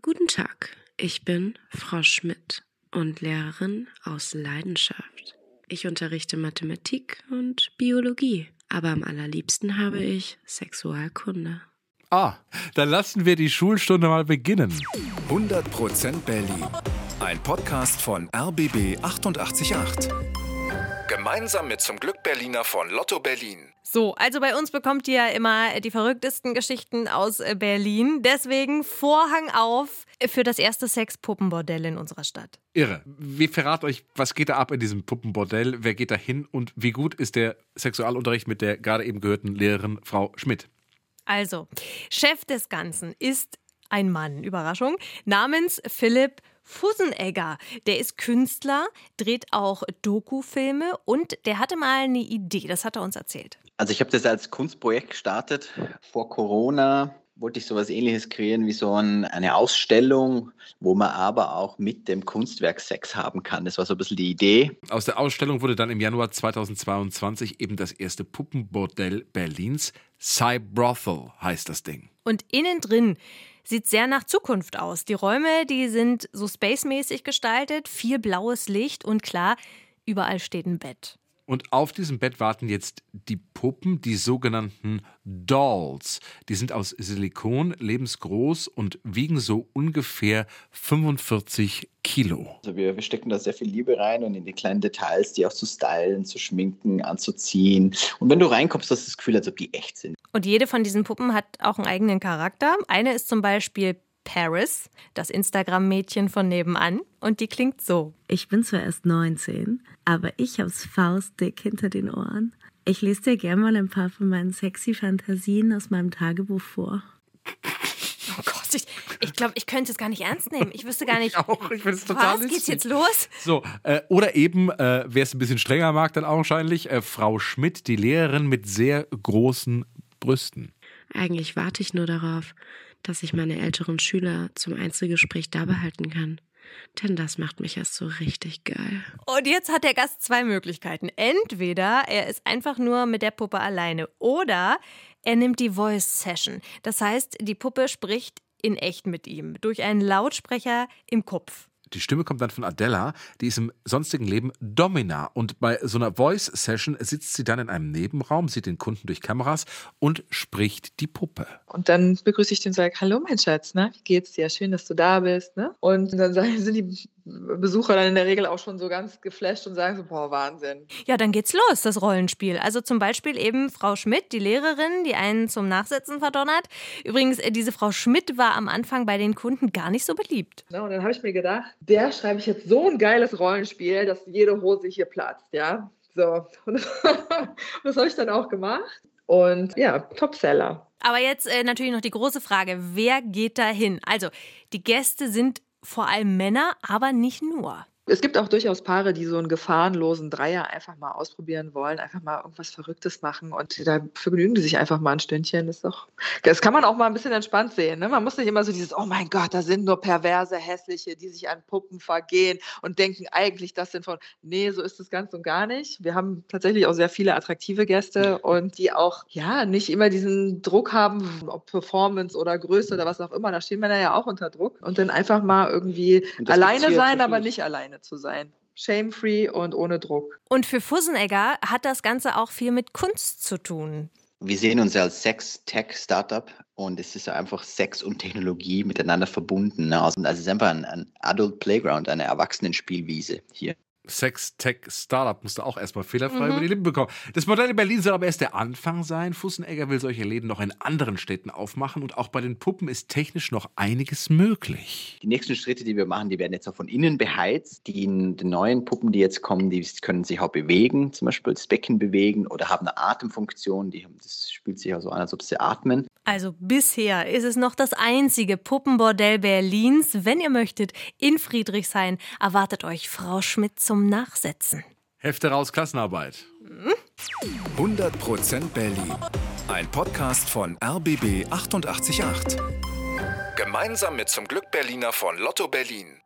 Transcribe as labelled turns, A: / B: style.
A: Guten Tag, ich bin Frau Schmidt und Lehrerin aus Leidenschaft. Ich unterrichte Mathematik und Biologie, aber am allerliebsten habe ich Sexualkunde.
B: Ah, dann lassen wir die Schulstunde mal beginnen.
C: 100% Berlin. Ein Podcast von RBB 888. Gemeinsam mit zum Glück Berliner von Lotto Berlin.
D: So, also bei uns bekommt ihr immer die verrücktesten Geschichten aus äh, Berlin. Deswegen Vorhang auf für das erste Sexpuppenbordell in unserer Stadt.
B: Irre. Wir verraten euch, was geht da ab in diesem Puppenbordell, wer geht da hin und wie gut ist der Sexualunterricht mit der gerade eben gehörten Lehrerin Frau Schmidt.
D: Also, Chef des Ganzen ist ein Mann, Überraschung, namens Philipp Fussenegger. Der ist Künstler, dreht auch Dokufilme und der hatte mal eine Idee, das hat er uns erzählt.
E: Also ich habe das als Kunstprojekt gestartet. Vor Corona wollte ich sowas ähnliches kreieren wie so ein, eine Ausstellung, wo man aber auch mit dem Kunstwerk Sex haben kann. Das war so ein bisschen die Idee.
B: Aus der Ausstellung wurde dann im Januar 2022 eben das erste Puppenbordell Berlins. Cybrothel heißt das Ding.
D: Und innen drin sieht sehr nach Zukunft aus. Die Räume, die sind so spacemäßig gestaltet, viel blaues Licht und klar, überall steht ein Bett.
B: Und auf diesem Bett warten jetzt die Puppen, die sogenannten Dolls. Die sind aus Silikon, lebensgroß und wiegen so ungefähr 45 Kilo.
E: Also wir, wir stecken da sehr viel Liebe rein und in die kleinen Details, die auch zu stylen, zu schminken, anzuziehen. Und wenn du reinkommst, hast du das Gefühl, als ob die echt sind.
D: Und jede von diesen Puppen hat auch einen eigenen Charakter. Eine ist zum Beispiel Paris, das Instagram-Mädchen von nebenan. Und die klingt so.
A: Ich bin zwar erst 19, aber ich hab's faustdick hinter den Ohren. Ich lese dir gerne mal ein paar von meinen sexy Fantasien aus meinem Tagebuch vor.
D: Oh Gott, ich, ich glaube, ich könnte es gar nicht ernst nehmen. Ich wüsste gar nicht.
B: Ich auch, ich finde es total
D: Was, geht's
B: lustig.
D: jetzt los?
B: So, äh, oder eben, äh, wer es ein bisschen strenger mag, dann augenscheinlich, äh, Frau Schmidt, die Lehrerin mit sehr großen Brüsten.
A: Eigentlich warte ich nur darauf, dass ich meine älteren Schüler zum Einzelgespräch da behalten kann. Denn das macht mich erst so richtig geil.
D: Und jetzt hat der Gast zwei Möglichkeiten. Entweder er ist einfach nur mit der Puppe alleine oder er nimmt die Voice Session. Das heißt, die Puppe spricht in echt mit ihm durch einen Lautsprecher im Kopf.
B: Die Stimme kommt dann von Adela, die ist im sonstigen Leben Domina. Und bei so einer Voice-Session sitzt sie dann in einem Nebenraum, sieht den Kunden durch Kameras und spricht die Puppe.
F: Und dann begrüße ich den und sage, hallo mein Schatz, ne? wie geht's dir? Schön, dass du da bist. Ne? Und dann sagen, sind die Besucher dann in der Regel auch schon so ganz geflasht und sagen so, boah, Wahnsinn.
D: Ja, dann geht's los, das Rollenspiel. Also zum Beispiel eben Frau Schmidt, die Lehrerin, die einen zum Nachsitzen verdonnert. Übrigens, äh, diese Frau Schmidt war am Anfang bei den Kunden gar nicht so beliebt.
F: Ne? Und dann habe ich mir gedacht, der schreibe ich jetzt so ein geiles Rollenspiel, dass jede Hose hier platzt, ja. So. Und das habe ich dann auch gemacht. Und ja, Topseller.
D: Aber jetzt äh, natürlich noch die große Frage, wer geht da hin? Also, die Gäste sind vor allem Männer, aber nicht nur.
F: Es gibt auch durchaus Paare, die so einen gefahrenlosen Dreier einfach mal ausprobieren wollen, einfach mal irgendwas Verrücktes machen und da vergnügen die sich einfach mal ein Stündchen. Das, doch, das kann man auch mal ein bisschen entspannt sehen. Ne? Man muss nicht immer so dieses, oh mein Gott, da sind nur perverse, hässliche, die sich an Puppen vergehen und denken eigentlich, das sind von. Nee, so ist es ganz und gar nicht. Wir haben tatsächlich auch sehr viele attraktive Gäste und die auch, ja, nicht immer diesen Druck haben, ob Performance oder Größe oder was auch immer. Da stehen Männer ja auch unter Druck und dann einfach mal irgendwie alleine sein, aber nicht alleine zu sein. Shame-free und ohne Druck.
D: Und für Fussenegger hat das Ganze auch viel mit Kunst zu tun.
E: Wir sehen uns ja als Sex-Tech-Startup und es ist ja einfach Sex und Technologie miteinander verbunden. Ne? Also es ist einfach ein, ein Adult Playground, eine Erwachsenenspielwiese hier.
B: Sex, Tech, Startup musste auch erstmal fehlerfrei
D: Mhm.
B: über die Lippen bekommen. Das Modell in Berlin soll aber erst der Anfang sein. Fussenegger will solche Läden noch in anderen Städten aufmachen und auch bei den Puppen ist technisch noch einiges möglich.
E: Die nächsten Schritte, die wir machen, die werden jetzt auch von innen beheizt. Die, die neuen Puppen, die jetzt kommen, die können sich auch bewegen, zum Beispiel das Becken bewegen oder haben eine Atemfunktion. Die haben, das spielt sich auch so an, als ob sie atmen.
D: Also bisher ist es noch das einzige Puppenbordell Berlins. Wenn ihr möchtet, in Friedrichshain erwartet euch Frau Schmidt zum Nachsetzen.
B: Hefte raus, Klassenarbeit.
C: 100% Berlin. Ein Podcast von RBB 888. Gemeinsam mit zum Glück Berliner von Lotto Berlin.